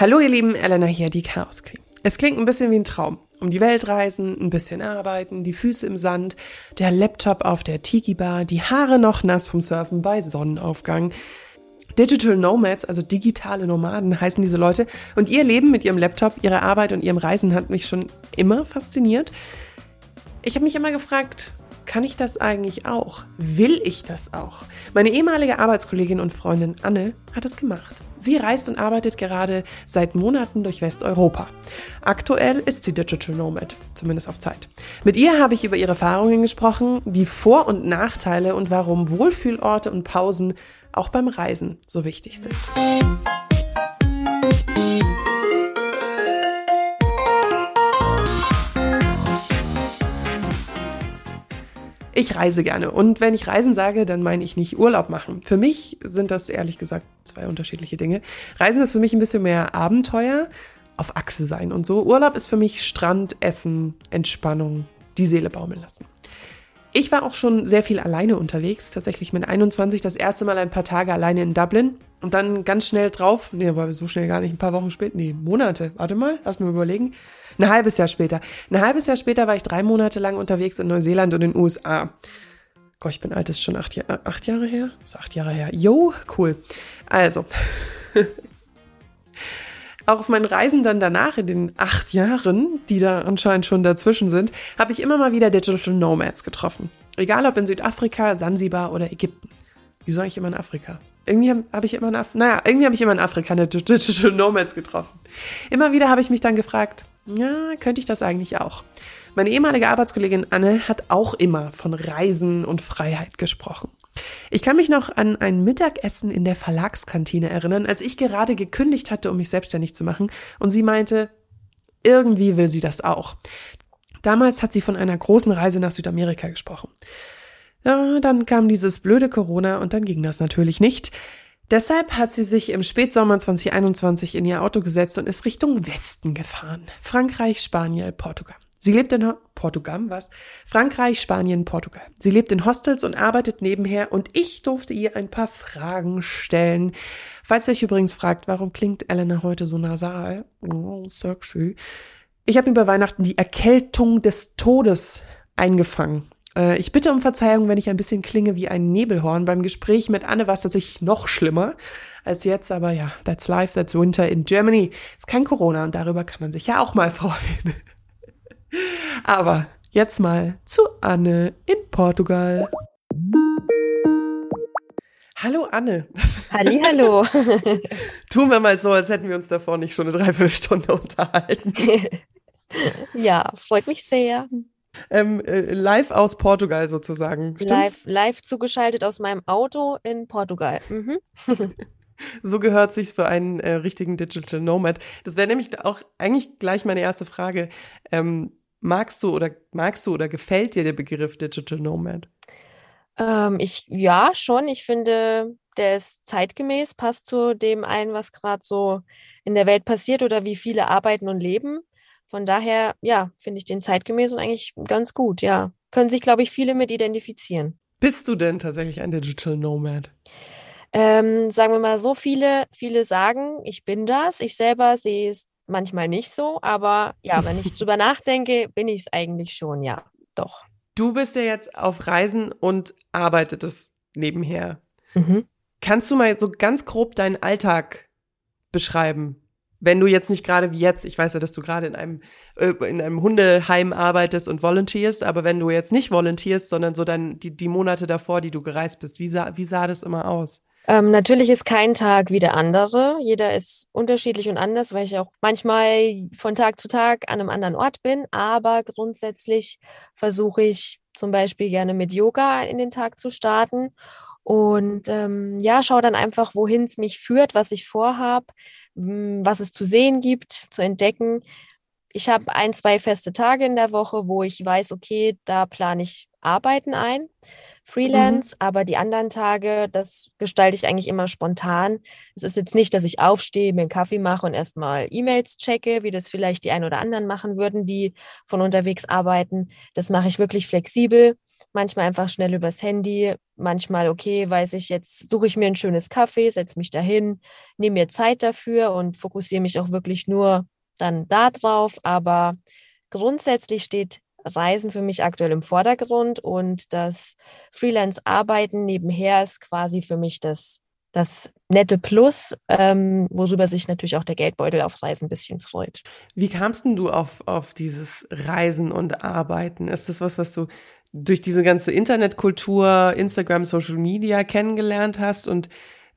Hallo ihr Lieben, Elena hier, die Chaos Queen. Es klingt ein bisschen wie ein Traum. Um die Welt reisen, ein bisschen arbeiten, die Füße im Sand, der Laptop auf der Tiki-Bar, die Haare noch nass vom Surfen bei Sonnenaufgang. Digital Nomads, also digitale Nomaden heißen diese Leute. Und ihr Leben mit ihrem Laptop, ihre Arbeit und ihrem Reisen hat mich schon immer fasziniert. Ich habe mich immer gefragt, kann ich das eigentlich auch? Will ich das auch? Meine ehemalige Arbeitskollegin und Freundin Anne hat es gemacht. Sie reist und arbeitet gerade seit Monaten durch Westeuropa. Aktuell ist sie Digital Nomad, zumindest auf Zeit. Mit ihr habe ich über ihre Erfahrungen gesprochen, die Vor- und Nachteile und warum Wohlfühlorte und Pausen auch beim Reisen so wichtig sind. Ich reise gerne. Und wenn ich Reisen sage, dann meine ich nicht Urlaub machen. Für mich sind das ehrlich gesagt zwei unterschiedliche Dinge. Reisen ist für mich ein bisschen mehr Abenteuer, auf Achse sein und so. Urlaub ist für mich Strand, Essen, Entspannung, die Seele baumeln lassen. Ich war auch schon sehr viel alleine unterwegs, tatsächlich mit 21 das erste Mal ein paar Tage alleine in Dublin und dann ganz schnell drauf, nee, war so schnell gar nicht, ein paar Wochen später, nee, Monate, warte mal, lass mir überlegen, ein halbes Jahr später. Ein halbes Jahr später war ich drei Monate lang unterwegs in Neuseeland und in den USA. Gott, ich bin alt, ist schon acht, Jahr, acht Jahre her? ist acht Jahre her. Jo, cool. Also, auch auf meinen Reisen dann danach in den acht Jahren, die da anscheinend schon dazwischen sind, habe ich immer mal wieder Digital Nomads getroffen. Egal ob in Südafrika, Sansibar oder Ägypten. Wieso eigentlich immer in Afrika? Irgendwie habe hab ich immer in Af naja, irgendwie habe ich immer in Afrika eine Digital Nomads getroffen. Immer wieder habe ich mich dann gefragt, ja, könnte ich das eigentlich auch? Meine ehemalige Arbeitskollegin Anne hat auch immer von Reisen und Freiheit gesprochen. Ich kann mich noch an ein Mittagessen in der Verlagskantine erinnern, als ich gerade gekündigt hatte, um mich selbstständig zu machen, und sie meinte, irgendwie will sie das auch. Damals hat sie von einer großen Reise nach Südamerika gesprochen. Ja, dann kam dieses blöde Corona und dann ging das natürlich nicht. Deshalb hat sie sich im Spätsommer 2021 in ihr Auto gesetzt und ist Richtung Westen gefahren. Frankreich, Spanien, Portugal. Sie lebt in Portugal, was? Frankreich, Spanien, Portugal. Sie lebt in Hostels und arbeitet nebenher und ich durfte ihr ein paar Fragen stellen. Falls ihr euch übrigens fragt, warum klingt Elena heute so nasal? Oh, sexy. Ich habe mir bei Weihnachten die Erkältung des Todes eingefangen. Äh, ich bitte um Verzeihung, wenn ich ein bisschen klinge wie ein Nebelhorn. Beim Gespräch mit Anne war es tatsächlich noch schlimmer als jetzt, aber ja, that's life, that's winter in Germany. Ist kein Corona und darüber kann man sich ja auch mal freuen. Aber jetzt mal zu Anne in Portugal. Hallo Anne. Halli, hallo. Tun wir mal so, als hätten wir uns davor nicht schon eine Dreiviertelstunde unterhalten. ja, freut mich sehr. Ähm, äh, live aus Portugal sozusagen. Live, live zugeschaltet aus meinem Auto in Portugal. Mhm. so gehört sich für einen äh, richtigen Digital Nomad. Das wäre nämlich auch eigentlich gleich meine erste Frage. Ähm, magst du oder magst du oder gefällt dir der Begriff Digital Nomad? Ähm, ich ja schon. Ich finde, der ist zeitgemäß, passt zu dem ein, was gerade so in der Welt passiert oder wie viele arbeiten und leben. Von daher, ja, finde ich den zeitgemäß und eigentlich ganz gut, ja. Können sich, glaube ich, viele mit identifizieren. Bist du denn tatsächlich ein Digital Nomad? Ähm, sagen wir mal so viele, viele sagen, ich bin das. Ich selber sehe es manchmal nicht so, aber ja, wenn ich drüber nachdenke, bin ich es eigentlich schon, ja, doch. Du bist ja jetzt auf Reisen und arbeitest nebenher. Mhm. Kannst du mal so ganz grob deinen Alltag beschreiben? wenn du jetzt nicht gerade wie jetzt, ich weiß ja, dass du gerade in einem äh, in einem Hundeheim arbeitest und volunteerst, aber wenn du jetzt nicht volunteerst, sondern so dann die, die Monate davor, die du gereist bist, wie sah, wie sah das immer aus? Ähm, natürlich ist kein Tag wie der andere. Jeder ist unterschiedlich und anders, weil ich auch manchmal von Tag zu Tag an einem anderen Ort bin. Aber grundsätzlich versuche ich zum Beispiel gerne mit Yoga in den Tag zu starten und ähm, ja, schau dann einfach, wohin es mich führt, was ich vorhab, hm, was es zu sehen gibt, zu entdecken. Ich habe ein, zwei feste Tage in der Woche, wo ich weiß, okay, da plane ich Arbeiten ein, Freelance, mhm. aber die anderen Tage, das gestalte ich eigentlich immer spontan. Es ist jetzt nicht, dass ich aufstehe, mir einen Kaffee mache und erstmal E-Mails checke, wie das vielleicht die ein oder anderen machen würden, die von unterwegs arbeiten. Das mache ich wirklich flexibel manchmal einfach schnell übers Handy, manchmal, okay, weiß ich, jetzt suche ich mir ein schönes Kaffee, setze mich dahin, nehme mir Zeit dafür und fokussiere mich auch wirklich nur dann da drauf. Aber grundsätzlich steht Reisen für mich aktuell im Vordergrund und das Freelance-Arbeiten nebenher ist quasi für mich das, das nette Plus, ähm, worüber sich natürlich auch der Geldbeutel auf Reisen ein bisschen freut. Wie kamst denn du auf, auf dieses Reisen und Arbeiten? Ist das was, was du durch diese ganze Internetkultur, Instagram, Social Media kennengelernt hast? Und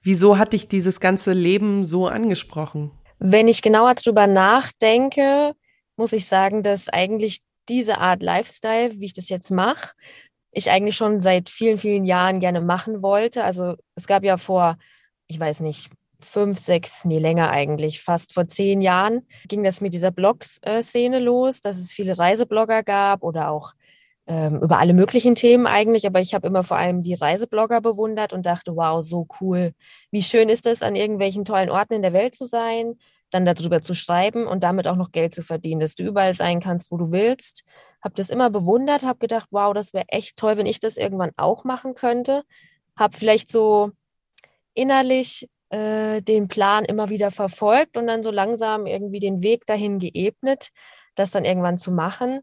wieso hat dich dieses ganze Leben so angesprochen? Wenn ich genauer drüber nachdenke, muss ich sagen, dass eigentlich diese Art Lifestyle, wie ich das jetzt mache, ich eigentlich schon seit vielen, vielen Jahren gerne machen wollte. Also es gab ja vor, ich weiß nicht, fünf, sechs, nee, länger eigentlich, fast vor zehn Jahren ging das mit dieser Blog-Szene los, dass es viele Reiseblogger gab oder auch ähm, über alle möglichen Themen eigentlich. Aber ich habe immer vor allem die Reiseblogger bewundert und dachte, wow, so cool. Wie schön ist es, an irgendwelchen tollen Orten in der Welt zu sein, dann darüber zu schreiben und damit auch noch Geld zu verdienen, dass du überall sein kannst, wo du willst. Habe das immer bewundert, habe gedacht, wow, das wäre echt toll, wenn ich das irgendwann auch machen könnte. Habe vielleicht so innerlich äh, den Plan immer wieder verfolgt und dann so langsam irgendwie den Weg dahin geebnet, das dann irgendwann zu machen.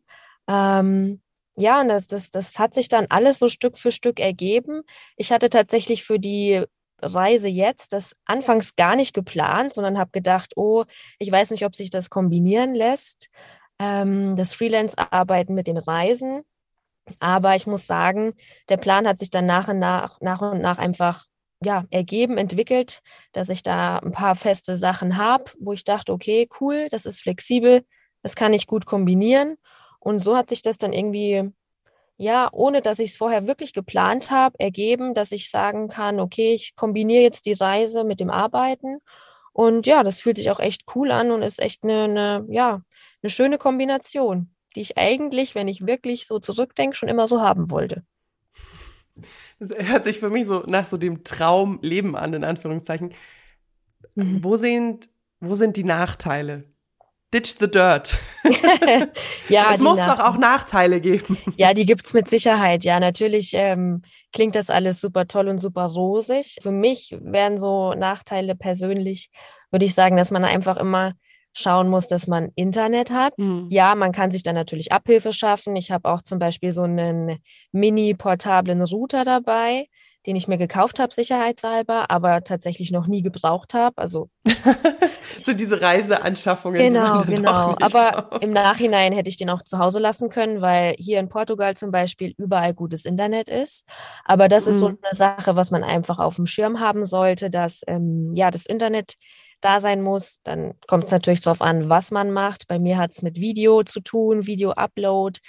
Ähm, ja, und das, das, das hat sich dann alles so Stück für Stück ergeben. Ich hatte tatsächlich für die Reise jetzt das anfangs gar nicht geplant, sondern habe gedacht, oh, ich weiß nicht, ob sich das kombinieren lässt, ähm, das Freelance-Arbeiten mit dem Reisen. Aber ich muss sagen, der Plan hat sich dann nach und nach, nach und nach einfach ja, ergeben, entwickelt, dass ich da ein paar feste Sachen habe, wo ich dachte, okay, cool, das ist flexibel, das kann ich gut kombinieren. Und so hat sich das dann irgendwie ja, ohne dass ich es vorher wirklich geplant habe, ergeben, dass ich sagen kann, okay, ich kombiniere jetzt die Reise mit dem Arbeiten. Und ja, das fühlt sich auch echt cool an und ist echt eine, eine ja, eine schöne Kombination, die ich eigentlich, wenn ich wirklich so zurückdenke, schon immer so haben wollte. Das hört sich für mich so nach so dem Traumleben an, in Anführungszeichen. Mhm. Wo sind, wo sind die Nachteile? Ditch the dirt. ja, es muss doch auch Nachteile geben. Ja, die gibt's mit Sicherheit. Ja, natürlich ähm, klingt das alles super toll und super rosig. Für mich wären so Nachteile persönlich, würde ich sagen, dass man einfach immer schauen muss, dass man Internet hat. Mhm. Ja, man kann sich dann natürlich Abhilfe schaffen. Ich habe auch zum Beispiel so einen mini-portablen Router dabei den ich mir gekauft habe, sicherheitshalber, aber tatsächlich noch nie gebraucht habe. Also so diese Reiseanschaffungen. Genau, genau. Aber braucht. im Nachhinein hätte ich den auch zu Hause lassen können, weil hier in Portugal zum Beispiel überall gutes Internet ist. Aber das mhm. ist so mhm. eine Sache, was man einfach auf dem Schirm haben sollte, dass ähm, ja das Internet da sein muss. Dann kommt es natürlich darauf an, was man macht. Bei mir hat es mit Video zu tun, Video-Upload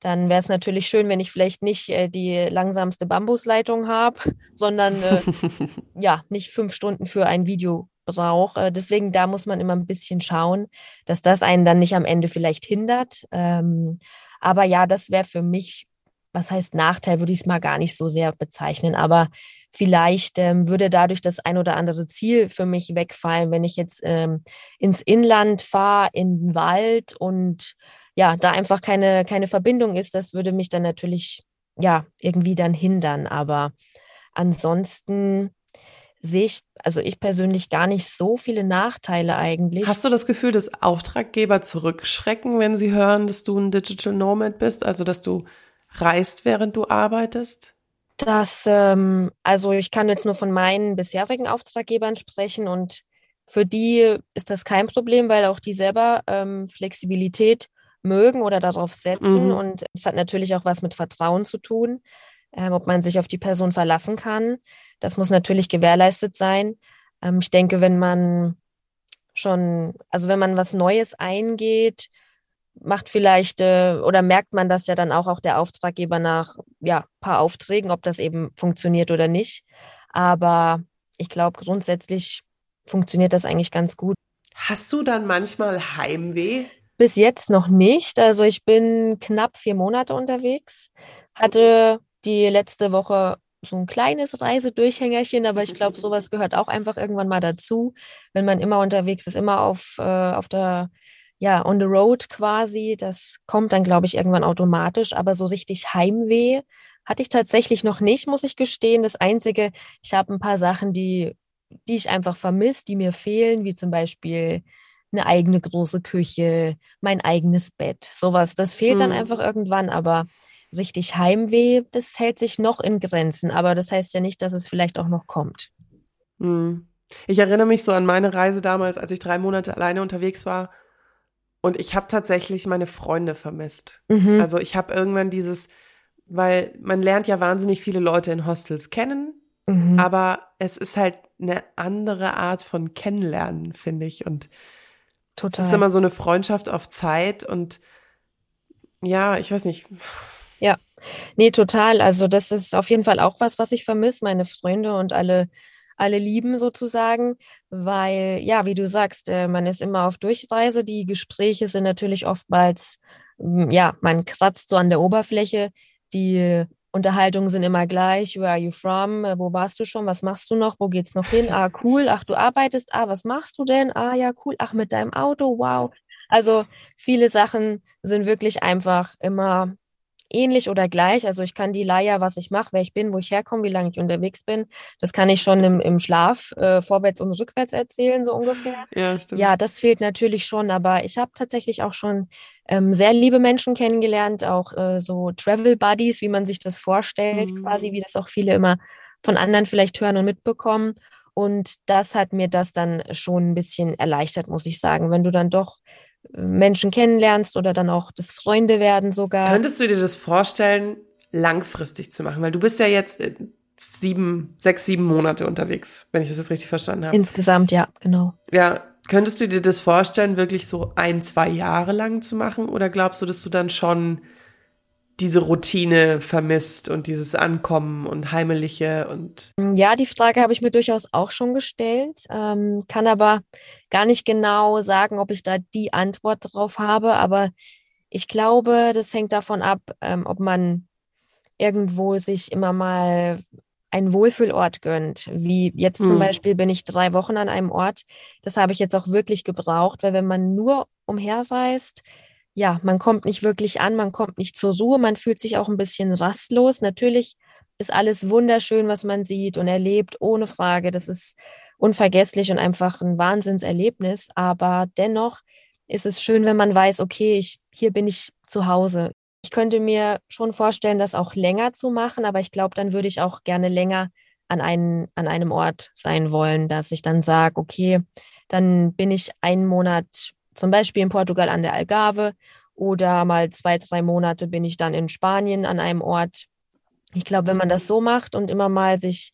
dann wäre es natürlich schön, wenn ich vielleicht nicht äh, die langsamste Bambusleitung habe, sondern äh, ja, nicht fünf Stunden für ein Video brauche. Äh, deswegen, da muss man immer ein bisschen schauen, dass das einen dann nicht am Ende vielleicht hindert. Ähm, aber ja, das wäre für mich, was heißt Nachteil, würde ich es mal gar nicht so sehr bezeichnen. Aber vielleicht ähm, würde dadurch das ein oder andere Ziel für mich wegfallen, wenn ich jetzt ähm, ins Inland fahre, in den Wald und ja, da einfach keine, keine Verbindung ist, das würde mich dann natürlich ja irgendwie dann hindern. Aber ansonsten sehe ich, also ich persönlich gar nicht so viele Nachteile eigentlich. Hast du das Gefühl, dass Auftraggeber zurückschrecken, wenn sie hören, dass du ein Digital Nomad bist, also dass du reist, während du arbeitest? Das, ähm, also ich kann jetzt nur von meinen bisherigen Auftraggebern sprechen und für die ist das kein Problem, weil auch die selber ähm, Flexibilität mögen oder darauf setzen. Mhm. Und es hat natürlich auch was mit Vertrauen zu tun, ähm, ob man sich auf die Person verlassen kann. Das muss natürlich gewährleistet sein. Ähm, ich denke, wenn man schon, also wenn man was Neues eingeht, macht vielleicht äh, oder merkt man das ja dann auch, auch der Auftraggeber nach ja, paar Aufträgen, ob das eben funktioniert oder nicht. Aber ich glaube, grundsätzlich funktioniert das eigentlich ganz gut. Hast du dann manchmal Heimweh? Bis jetzt noch nicht. Also ich bin knapp vier Monate unterwegs, hatte die letzte Woche so ein kleines Reisedurchhängerchen, aber ich glaube, sowas gehört auch einfach irgendwann mal dazu, wenn man immer unterwegs ist, immer auf, äh, auf der, ja, on the road quasi. Das kommt dann, glaube ich, irgendwann automatisch, aber so richtig Heimweh hatte ich tatsächlich noch nicht, muss ich gestehen. Das Einzige, ich habe ein paar Sachen, die, die ich einfach vermisse, die mir fehlen, wie zum Beispiel eine eigene große Küche, mein eigenes Bett, sowas. Das fehlt mhm. dann einfach irgendwann, aber richtig Heimweh, das hält sich noch in Grenzen. Aber das heißt ja nicht, dass es vielleicht auch noch kommt. Mhm. Ich erinnere mich so an meine Reise damals, als ich drei Monate alleine unterwegs war. Und ich habe tatsächlich meine Freunde vermisst. Mhm. Also ich habe irgendwann dieses, weil man lernt ja wahnsinnig viele Leute in Hostels kennen, mhm. aber es ist halt eine andere Art von Kennenlernen, finde ich. Und Total. es ist immer so eine Freundschaft auf Zeit und ja, ich weiß nicht. Ja, nee, total. Also das ist auf jeden Fall auch was, was ich vermisse, meine Freunde und alle alle lieben sozusagen, weil ja, wie du sagst, äh, man ist immer auf Durchreise. Die Gespräche sind natürlich oftmals, ja, man kratzt so an der Oberfläche. Die Unterhaltungen sind immer gleich. Where are you from? Äh, wo warst du schon? Was machst du noch? Wo geht's noch hin? Ah, cool. Ach, du arbeitest. Ah, was machst du denn? Ah, ja, cool. Ach, mit deinem Auto. Wow. Also viele Sachen sind wirklich einfach immer ähnlich oder gleich. Also ich kann die Leier, was ich mache, wer ich bin, wo ich herkomme, wie lange ich unterwegs bin, das kann ich schon im, im Schlaf äh, vorwärts und rückwärts erzählen, so ungefähr. Ja, stimmt. Ja, das fehlt natürlich schon, aber ich habe tatsächlich auch schon ähm, sehr liebe Menschen kennengelernt, auch äh, so Travel Buddies, wie man sich das vorstellt, mhm. quasi, wie das auch viele immer von anderen vielleicht hören und mitbekommen. Und das hat mir das dann schon ein bisschen erleichtert, muss ich sagen. Wenn du dann doch Menschen kennenlernst oder dann auch das Freunde werden sogar. Könntest du dir das vorstellen, langfristig zu machen? Weil du bist ja jetzt äh, sieben, sechs, sieben Monate unterwegs, wenn ich das jetzt richtig verstanden habe. Insgesamt, ja, genau. Ja, könntest du dir das vorstellen, wirklich so ein, zwei Jahre lang zu machen? Oder glaubst du, dass du dann schon diese Routine vermisst und dieses Ankommen und Heimeliche und. Ja, die Frage habe ich mir durchaus auch schon gestellt, ähm, kann aber gar nicht genau sagen, ob ich da die Antwort drauf habe. Aber ich glaube, das hängt davon ab, ähm, ob man irgendwo sich immer mal einen Wohlfühlort gönnt. Wie jetzt hm. zum Beispiel bin ich drei Wochen an einem Ort. Das habe ich jetzt auch wirklich gebraucht, weil wenn man nur umherreist, ja, man kommt nicht wirklich an, man kommt nicht zur Ruhe, man fühlt sich auch ein bisschen rastlos. Natürlich ist alles wunderschön, was man sieht und erlebt, ohne Frage. Das ist unvergesslich und einfach ein Wahnsinnserlebnis. Aber dennoch ist es schön, wenn man weiß, okay, ich, hier bin ich zu Hause. Ich könnte mir schon vorstellen, das auch länger zu machen, aber ich glaube, dann würde ich auch gerne länger an, einen, an einem Ort sein wollen, dass ich dann sage, okay, dann bin ich einen Monat zum Beispiel in Portugal an der Algarve oder mal zwei, drei Monate bin ich dann in Spanien an einem Ort. Ich glaube, wenn man das so macht und immer mal sich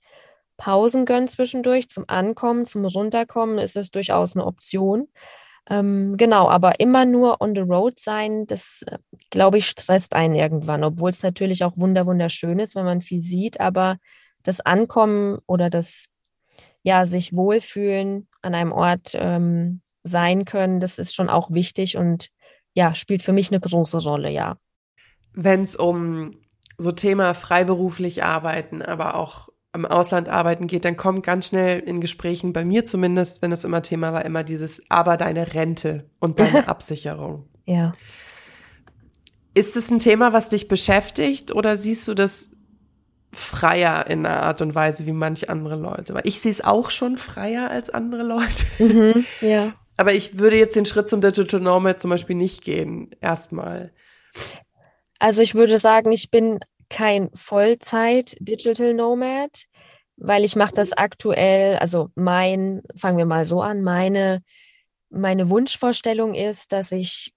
Pausen gönnt zwischendurch zum Ankommen, zum Runterkommen, ist das durchaus eine Option. Ähm, genau, aber immer nur on the road sein, das, äh, glaube ich, stresst einen irgendwann, obwohl es natürlich auch wunder wunderschön ist, wenn man viel sieht, aber das Ankommen oder das, ja, sich wohlfühlen an einem Ort, ähm, sein können, das ist schon auch wichtig und ja, spielt für mich eine große Rolle, ja. Wenn es um so Thema freiberuflich arbeiten, aber auch im Ausland arbeiten geht, dann kommt ganz schnell in Gesprächen, bei mir zumindest, wenn es immer Thema war, immer dieses, aber deine Rente und deine Absicherung. Ja. Ist es ein Thema, was dich beschäftigt oder siehst du das freier in einer Art und Weise wie manche andere Leute? Weil ich sehe es auch schon freier als andere Leute. Mhm, ja. Aber ich würde jetzt den Schritt zum Digital Nomad zum Beispiel nicht gehen, erstmal. Also ich würde sagen, ich bin kein Vollzeit Digital Nomad, weil ich mache das aktuell, also mein, fangen wir mal so an, meine, meine Wunschvorstellung ist, dass ich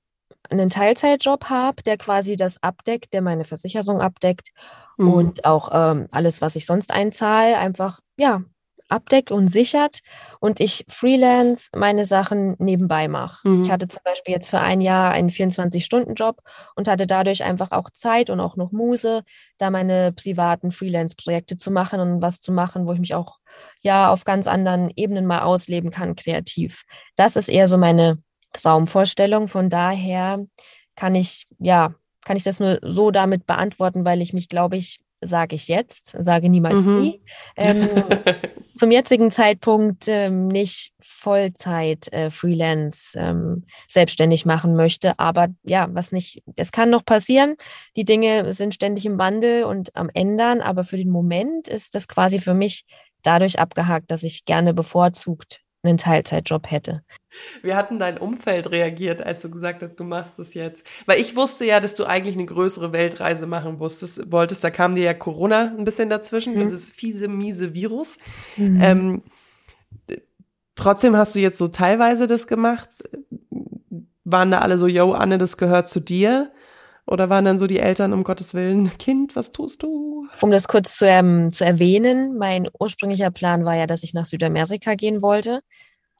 einen Teilzeitjob habe, der quasi das abdeckt, der meine Versicherung abdeckt mhm. und auch ähm, alles, was ich sonst einzahle, einfach ja abdeckt und sichert und ich freelance meine Sachen nebenbei mache. Mhm. Ich hatte zum Beispiel jetzt für ein Jahr einen 24-Stunden-Job und hatte dadurch einfach auch Zeit und auch noch Muse, da meine privaten Freelance-Projekte zu machen und was zu machen, wo ich mich auch ja auf ganz anderen Ebenen mal ausleben kann, kreativ. Das ist eher so meine Traumvorstellung. Von daher kann ich, ja, kann ich das nur so damit beantworten, weil ich mich, glaube ich, sage ich jetzt, sage niemals mhm. nie, ähm, zum jetzigen Zeitpunkt ähm, nicht Vollzeit äh, Freelance ähm, selbstständig machen möchte. Aber ja, was nicht, es kann noch passieren. Die Dinge sind ständig im Wandel und am Ändern. Aber für den Moment ist das quasi für mich dadurch abgehakt, dass ich gerne bevorzugt einen Teilzeitjob hätte. Wie hat denn dein Umfeld reagiert, als du gesagt hast, du machst es jetzt? Weil ich wusste ja, dass du eigentlich eine größere Weltreise machen wusstest, wolltest. Da kam dir ja Corona ein bisschen dazwischen, mhm. dieses fiese, miese Virus. Mhm. Ähm, trotzdem hast du jetzt so teilweise das gemacht. Waren da alle so, yo, Anne, das gehört zu dir? Oder waren dann so die Eltern, um Gottes Willen, Kind, was tust du? Um das kurz zu, ähm, zu erwähnen, mein ursprünglicher Plan war ja, dass ich nach Südamerika gehen wollte.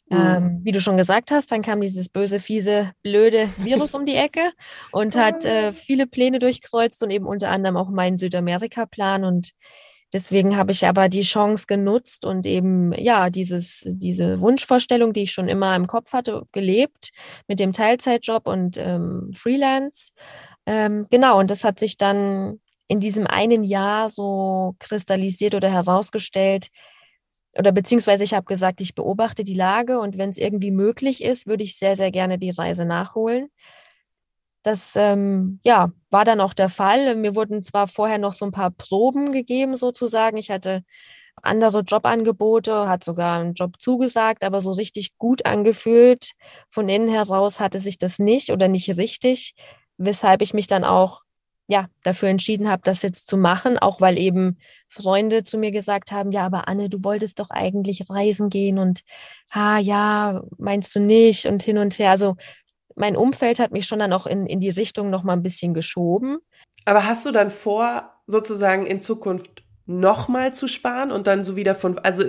Mhm. Ähm, wie du schon gesagt hast, dann kam dieses böse, fiese, blöde Virus um die Ecke und hat äh, viele Pläne durchkreuzt und eben unter anderem auch meinen Südamerika-Plan. Und deswegen habe ich aber die Chance genutzt und eben, ja, dieses, diese Wunschvorstellung, die ich schon immer im Kopf hatte, gelebt mit dem Teilzeitjob und ähm, Freelance. Ähm, genau, und das hat sich dann in diesem einen Jahr so kristallisiert oder herausgestellt, oder beziehungsweise ich habe gesagt, ich beobachte die Lage und wenn es irgendwie möglich ist, würde ich sehr, sehr gerne die Reise nachholen. Das ähm, ja, war dann auch der Fall. Mir wurden zwar vorher noch so ein paar Proben gegeben, sozusagen. Ich hatte andere Jobangebote, hat sogar einen Job zugesagt, aber so richtig gut angefühlt. Von innen heraus hatte sich das nicht oder nicht richtig weshalb ich mich dann auch ja, dafür entschieden habe, das jetzt zu machen, auch weil eben Freunde zu mir gesagt haben, ja, aber Anne, du wolltest doch eigentlich reisen gehen und ha, ja, meinst du nicht und hin und her. Also mein Umfeld hat mich schon dann auch in, in die Richtung noch mal ein bisschen geschoben. Aber hast du dann vor, sozusagen in Zukunft nochmal zu sparen und dann so wieder von, also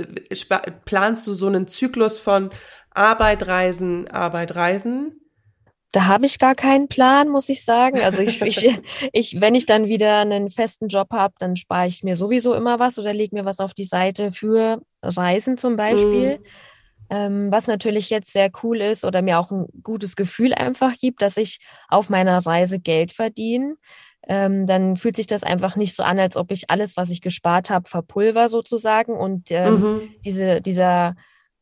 planst du so einen Zyklus von Arbeit, Reisen, Arbeit, Reisen? Da habe ich gar keinen Plan, muss ich sagen. Also ich, ich, ich wenn ich dann wieder einen festen Job habe, dann spare ich mir sowieso immer was oder lege mir was auf die Seite für Reisen zum Beispiel. Mhm. Ähm, was natürlich jetzt sehr cool ist oder mir auch ein gutes Gefühl einfach gibt, dass ich auf meiner Reise Geld verdiene. Ähm, dann fühlt sich das einfach nicht so an, als ob ich alles, was ich gespart habe, verpulver sozusagen. Und ähm, mhm. diese, dieser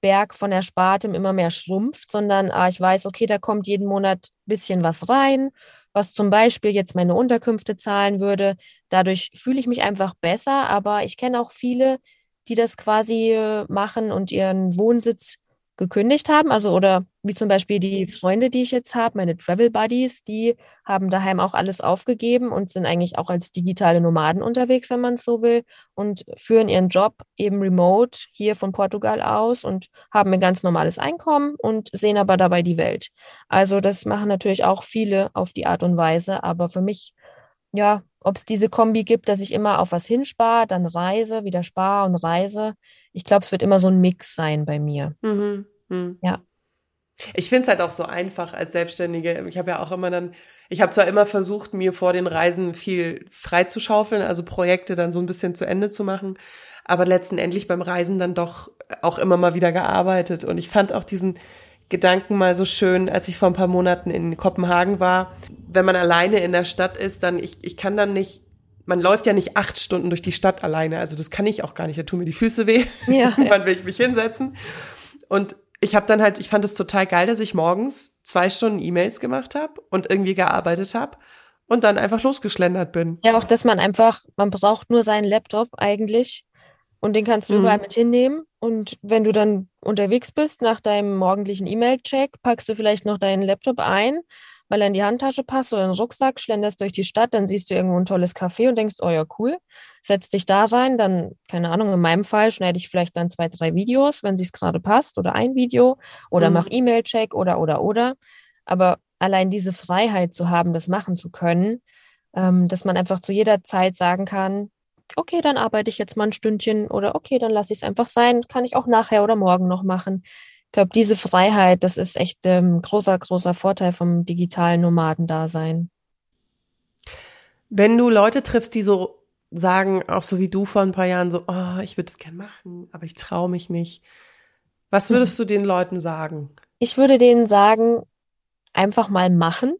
Berg von Erspartem immer mehr schrumpft, sondern ah, ich weiß, okay, da kommt jeden Monat ein bisschen was rein, was zum Beispiel jetzt meine Unterkünfte zahlen würde. Dadurch fühle ich mich einfach besser, aber ich kenne auch viele, die das quasi äh, machen und ihren Wohnsitz gekündigt haben. Also oder wie zum Beispiel die Freunde, die ich jetzt habe, meine Travel Buddies, die haben daheim auch alles aufgegeben und sind eigentlich auch als digitale Nomaden unterwegs, wenn man es so will, und führen ihren Job eben remote hier von Portugal aus und haben ein ganz normales Einkommen und sehen aber dabei die Welt. Also das machen natürlich auch viele auf die Art und Weise, aber für mich, ja, ob es diese Kombi gibt, dass ich immer auf was hinspare, dann reise, wieder spare und reise. Ich glaube, es wird immer so ein Mix sein bei mir. Mhm. Mhm. Ja. Ich finde es halt auch so einfach als Selbstständige. Ich habe ja auch immer dann, ich habe zwar immer versucht, mir vor den Reisen viel freizuschaufeln, also Projekte dann so ein bisschen zu Ende zu machen, aber letztendlich beim Reisen dann doch auch immer mal wieder gearbeitet. Und ich fand auch diesen Gedanken mal so schön, als ich vor ein paar Monaten in Kopenhagen war. Wenn man alleine in der Stadt ist, dann ich, ich kann dann nicht, man läuft ja nicht acht Stunden durch die Stadt alleine. Also das kann ich auch gar nicht. Da tun mir die Füße weh. Ja, Wann will ich mich hinsetzen? Und ich habe dann halt, ich fand es total geil, dass ich morgens zwei Stunden E-Mails gemacht habe und irgendwie gearbeitet habe und dann einfach losgeschlendert bin. Ja, auch dass man einfach, man braucht nur seinen Laptop eigentlich und den kannst du mhm. überall mit hinnehmen. Und wenn du dann unterwegs bist nach deinem morgendlichen E-Mail-Check, packst du vielleicht noch deinen Laptop ein, weil er in die Handtasche passt oder in den Rucksack, schlenderst durch die Stadt, dann siehst du irgendwo ein tolles Café und denkst, oh ja, cool, setzt dich da rein, dann, keine Ahnung, in meinem Fall schneide ich vielleicht dann zwei, drei Videos, wenn es gerade passt, oder ein Video, oder mhm. mach E-Mail-Check oder, oder, oder. Aber allein diese Freiheit zu haben, das machen zu können, ähm, dass man einfach zu jeder Zeit sagen kann, okay, dann arbeite ich jetzt mal ein Stündchen oder okay, dann lasse ich es einfach sein, kann ich auch nachher oder morgen noch machen. Ich glaube, diese Freiheit, das ist echt ein ähm, großer, großer Vorteil vom digitalen Nomadendasein. Wenn du Leute triffst, die so sagen, auch so wie du vor ein paar Jahren, so, oh, ich würde es gerne machen, aber ich traue mich nicht. Was würdest du den Leuten sagen? Ich würde denen sagen, einfach mal machen,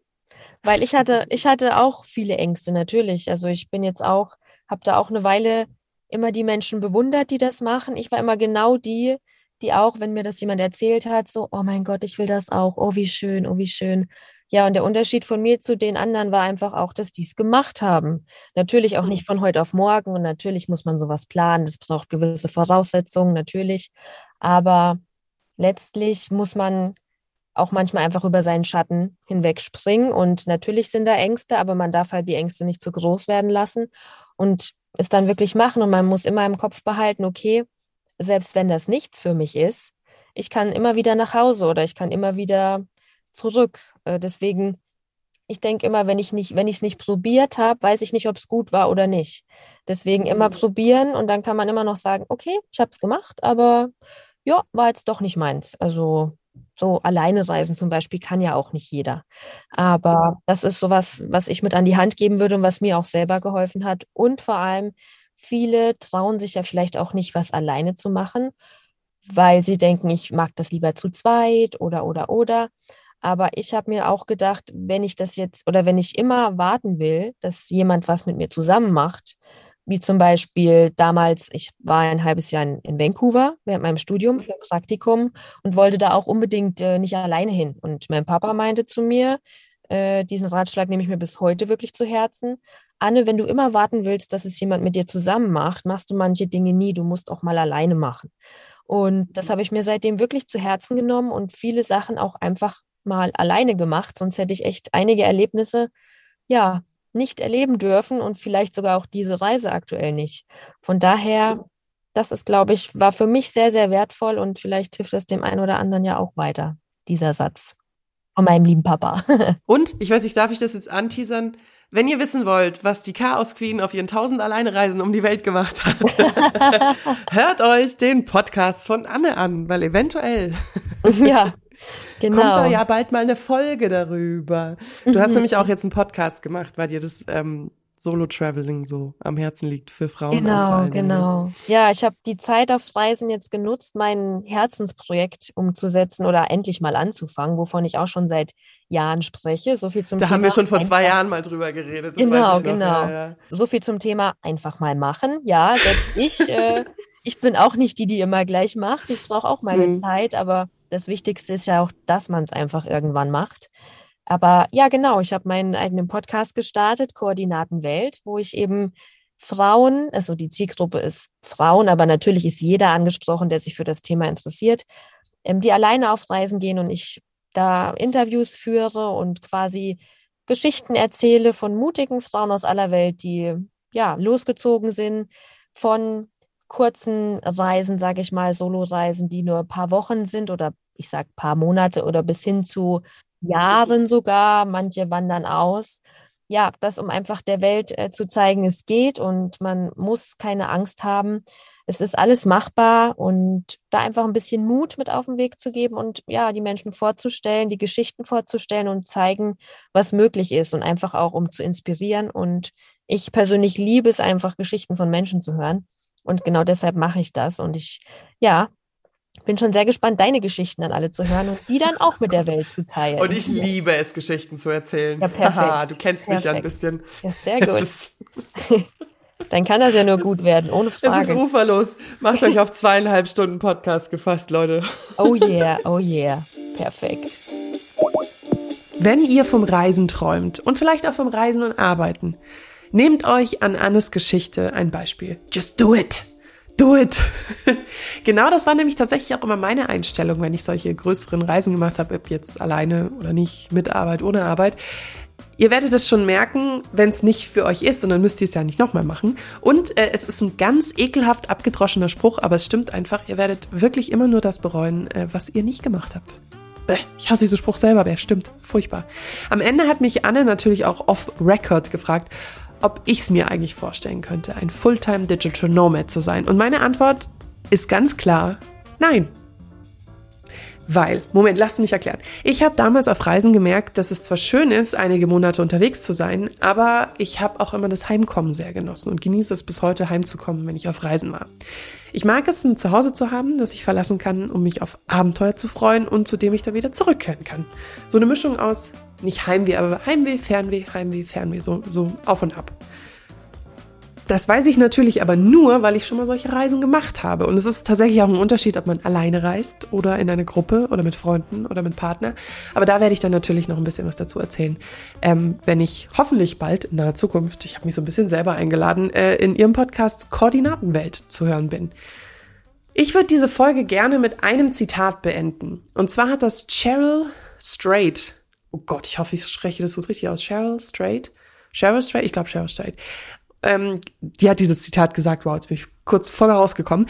weil ich hatte, ich hatte auch viele Ängste natürlich. Also ich bin jetzt auch habe da auch eine Weile immer die Menschen bewundert, die das machen. Ich war immer genau die, die auch, wenn mir das jemand erzählt hat, so, oh mein Gott, ich will das auch, oh wie schön, oh wie schön. Ja, und der Unterschied von mir zu den anderen war einfach auch, dass die es gemacht haben. Natürlich auch nicht von heute auf morgen und natürlich muss man sowas planen. Das braucht gewisse Voraussetzungen, natürlich. Aber letztlich muss man auch manchmal einfach über seinen Schatten hinwegspringen. Und natürlich sind da Ängste, aber man darf halt die Ängste nicht zu groß werden lassen und es dann wirklich machen. Und man muss immer im Kopf behalten, okay, selbst wenn das nichts für mich ist, ich kann immer wieder nach Hause oder ich kann immer wieder zurück. Äh, deswegen, ich denke immer, wenn ich nicht, wenn ich es nicht probiert habe, weiß ich nicht, ob es gut war oder nicht. Deswegen immer mhm. probieren und dann kann man immer noch sagen, okay, ich habe es gemacht, aber ja, war jetzt doch nicht meins. Also so alleine reisen zum Beispiel kann ja auch nicht jeder. Aber das ist sowas, was ich mit an die Hand geben würde und was mir auch selber geholfen hat. Und vor allem, viele trauen sich ja vielleicht auch nicht, was alleine zu machen, weil sie denken, ich mag das lieber zu zweit oder, oder, oder. Aber ich habe mir auch gedacht, wenn ich das jetzt oder wenn ich immer warten will, dass jemand was mit mir zusammen macht, wie zum Beispiel damals, ich war ein halbes Jahr in, Vancouver während meinem Studium für Praktikum und wollte da auch unbedingt äh, nicht alleine hin. Und mein Papa meinte zu mir, äh, diesen Ratschlag nehme ich mir bis heute wirklich zu Herzen. Anne, wenn du immer warten willst, dass es jemand mit dir zusammen macht, machst du manche Dinge nie. Du musst auch mal alleine machen. Und das habe ich mir seitdem wirklich zu Herzen genommen und viele Sachen auch einfach mal alleine gemacht. Sonst hätte ich echt einige Erlebnisse, ja, nicht erleben dürfen und vielleicht sogar auch diese Reise aktuell nicht. Von daher, das ist, glaube ich, war für mich sehr, sehr wertvoll und vielleicht hilft das dem einen oder anderen ja auch weiter, dieser Satz von meinem lieben Papa. und, ich weiß nicht, darf ich das jetzt anteasern? Wenn ihr wissen wollt, was die Chaos Queen auf ihren tausend Alleinereisen um die Welt gemacht hat, hört euch den Podcast von Anne an, weil eventuell ja. Genau. Kommt da ja bald mal eine Folge darüber. Du mhm. hast nämlich auch jetzt einen Podcast gemacht, weil dir das ähm, Solo-Traveling so am Herzen liegt für Frauen. Genau, genau. Ja, ich habe die Zeit auf Reisen jetzt genutzt, mein Herzensprojekt umzusetzen oder endlich mal anzufangen, wovon ich auch schon seit Jahren spreche. So viel zum da Thema. Da haben wir schon vor zwei Jahren mal drüber geredet. genau, genau. Ja, ja. So viel zum Thema einfach mal machen. Ja, selbst ich, äh, ich bin auch nicht die, die immer gleich macht. Ich brauche auch meine hm. Zeit, aber das Wichtigste ist ja auch, dass man es einfach irgendwann macht. Aber ja, genau, ich habe meinen eigenen Podcast gestartet, Koordinaten Welt, wo ich eben Frauen, also die Zielgruppe ist Frauen, aber natürlich ist jeder angesprochen, der sich für das Thema interessiert, ähm, die alleine auf Reisen gehen und ich da Interviews führe und quasi Geschichten erzähle von mutigen Frauen aus aller Welt, die ja losgezogen sind von kurzen Reisen, sage ich mal, Solo-Reisen, die nur ein paar Wochen sind oder ich sage paar Monate oder bis hin zu Jahren sogar. Manche wandern aus. Ja, das, um einfach der Welt äh, zu zeigen, es geht und man muss keine Angst haben. Es ist alles machbar und da einfach ein bisschen Mut mit auf den Weg zu geben und ja, die Menschen vorzustellen, die Geschichten vorzustellen und zeigen, was möglich ist und einfach auch, um zu inspirieren. Und ich persönlich liebe es einfach, Geschichten von Menschen zu hören. Und genau deshalb mache ich das. Und ich, ja, bin schon sehr gespannt, deine Geschichten dann alle zu hören und die dann auch mit der Welt zu teilen. Und ich liebe es, Geschichten zu erzählen. Ja, perfekt. Aha, du kennst perfekt. mich ja ein bisschen. Ja, sehr gut. dann kann das ja nur gut werden, ohne Frage. Es ist uferlos. Macht euch auf zweieinhalb Stunden Podcast gefasst, Leute. Oh yeah, oh yeah. Perfekt. Wenn ihr vom Reisen träumt und vielleicht auch vom Reisen und Arbeiten, nehmt euch an Annes Geschichte ein Beispiel. Just do it! Do it! genau das war nämlich tatsächlich auch immer meine Einstellung, wenn ich solche größeren Reisen gemacht habe, ob jetzt alleine oder nicht, mit Arbeit, ohne Arbeit. Ihr werdet es schon merken, wenn es nicht für euch ist und dann müsst ihr es ja nicht nochmal machen. Und äh, es ist ein ganz ekelhaft abgedroschener Spruch, aber es stimmt einfach, ihr werdet wirklich immer nur das bereuen, äh, was ihr nicht gemacht habt. Bäh, ich hasse diesen Spruch selber, wer stimmt. Furchtbar. Am Ende hat mich Anne natürlich auch off-Record gefragt, ob ich es mir eigentlich vorstellen könnte, ein Fulltime Digital Nomad zu sein. Und meine Antwort ist ganz klar, nein. Weil, Moment, lasst mich erklären. Ich habe damals auf Reisen gemerkt, dass es zwar schön ist, einige Monate unterwegs zu sein, aber ich habe auch immer das Heimkommen sehr genossen und genieße es bis heute heimzukommen, wenn ich auf Reisen war. Ich mag es, ein Zuhause zu haben, das ich verlassen kann, um mich auf Abenteuer zu freuen und zu dem ich dann wieder zurückkehren kann. So eine Mischung aus nicht Heimweh, aber Heimweh, Fernweh, Heimweh, Fernweh, so, so auf und ab. Das weiß ich natürlich aber nur, weil ich schon mal solche Reisen gemacht habe. Und es ist tatsächlich auch ein Unterschied, ob man alleine reist oder in eine Gruppe oder mit Freunden oder mit Partner. Aber da werde ich dann natürlich noch ein bisschen was dazu erzählen, ähm, wenn ich hoffentlich bald in naher Zukunft, ich habe mich so ein bisschen selber eingeladen, äh, in Ihrem Podcast Koordinatenwelt zu hören bin. Ich würde diese Folge gerne mit einem Zitat beenden. Und zwar hat das Cheryl Strait, oh Gott, ich hoffe, ich spreche das jetzt richtig aus, Cheryl Strait, Cheryl Strait, ich glaube Cheryl Strait, ähm, die hat dieses Zitat gesagt, wow, jetzt bin ich kurz voll rausgekommen.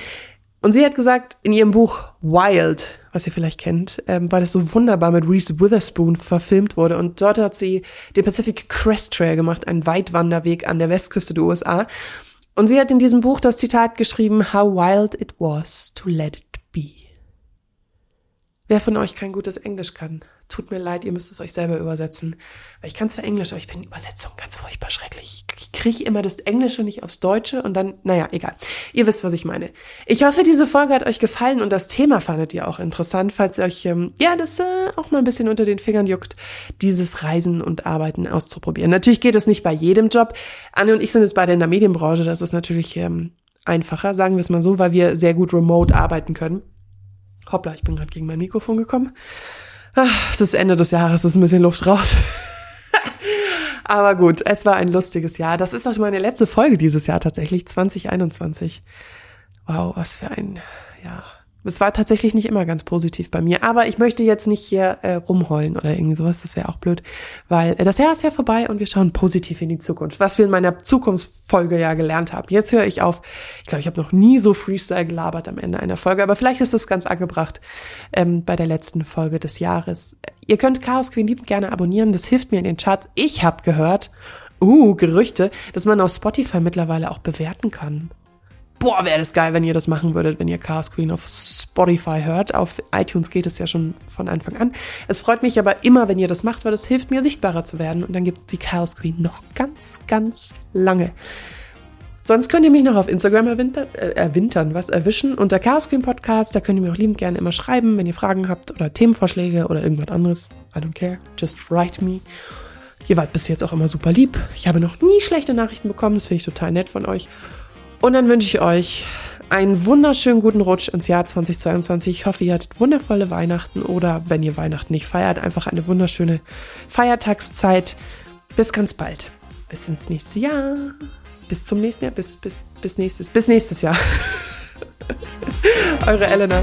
Und sie hat gesagt, in ihrem Buch Wild, was ihr vielleicht kennt, ähm, weil es so wunderbar mit Reese Witherspoon verfilmt wurde. Und dort hat sie den Pacific Crest Trail gemacht, einen Weitwanderweg an der Westküste der USA. Und sie hat in diesem Buch das Zitat geschrieben, How wild it was to let it be. Wer von euch kein gutes Englisch kann, tut mir leid, ihr müsst es euch selber übersetzen. Weil ich kann zwar Englisch, aber ich bin in Übersetzung ganz furchtbar schrecklich. Ich kriege immer das Englische nicht aufs Deutsche und dann, naja, egal. Ihr wisst, was ich meine. Ich hoffe, diese Folge hat euch gefallen und das Thema fandet ihr auch interessant, falls ihr euch, ähm, ja, das äh, auch mal ein bisschen unter den Fingern juckt, dieses Reisen und Arbeiten auszuprobieren. Natürlich geht es nicht bei jedem Job. Anne und ich sind jetzt beide in der Medienbranche, das ist natürlich ähm, einfacher, sagen wir es mal so, weil wir sehr gut remote arbeiten können. Hoppla, ich bin gerade gegen mein Mikrofon gekommen. Ach, es ist Ende des Jahres, es ist ein bisschen Luft raus. Aber gut, es war ein lustiges Jahr. Das ist auch meine letzte Folge dieses Jahr tatsächlich, 2021. Wow, was für ein, ja, es war tatsächlich nicht immer ganz positiv bei mir. Aber ich möchte jetzt nicht hier äh, rumheulen oder irgendwie sowas. Das wäre auch blöd. Weil äh, das Jahr ist ja vorbei und wir schauen positiv in die Zukunft. Was wir in meiner Zukunftsfolge ja gelernt haben. Jetzt höre ich auf. Ich glaube, ich habe noch nie so Freestyle gelabert am Ende einer Folge. Aber vielleicht ist es ganz angebracht ähm, bei der letzten Folge des Jahres. Ihr könnt Chaos Queen liebend gerne abonnieren. Das hilft mir in den Charts. Ich habe gehört, uh, Gerüchte, dass man auf Spotify mittlerweile auch bewerten kann boah, wäre das geil, wenn ihr das machen würdet, wenn ihr Chaos Queen auf Spotify hört. Auf iTunes geht es ja schon von Anfang an. Es freut mich aber immer, wenn ihr das macht, weil es hilft mir, sichtbarer zu werden. Und dann gibt es die Chaos Queen noch ganz, ganz lange. Sonst könnt ihr mich noch auf Instagram erwintern, äh, erwintern was erwischen unter Chaos Queen Podcast. Da könnt ihr mir auch liebend gerne immer schreiben, wenn ihr Fragen habt oder Themenvorschläge oder irgendwas anderes. I don't care. Just write me. Ihr wart bis jetzt auch immer super lieb. Ich habe noch nie schlechte Nachrichten bekommen. Das finde ich total nett von euch. Und dann wünsche ich euch einen wunderschönen guten Rutsch ins Jahr 2022. Ich hoffe, ihr hattet wundervolle Weihnachten oder wenn ihr Weihnachten nicht feiert, einfach eine wunderschöne Feiertagszeit. Bis ganz bald. Bis ins nächste Jahr. Bis zum nächsten Jahr. Bis, bis, bis nächstes, bis nächstes Jahr. Eure Elena.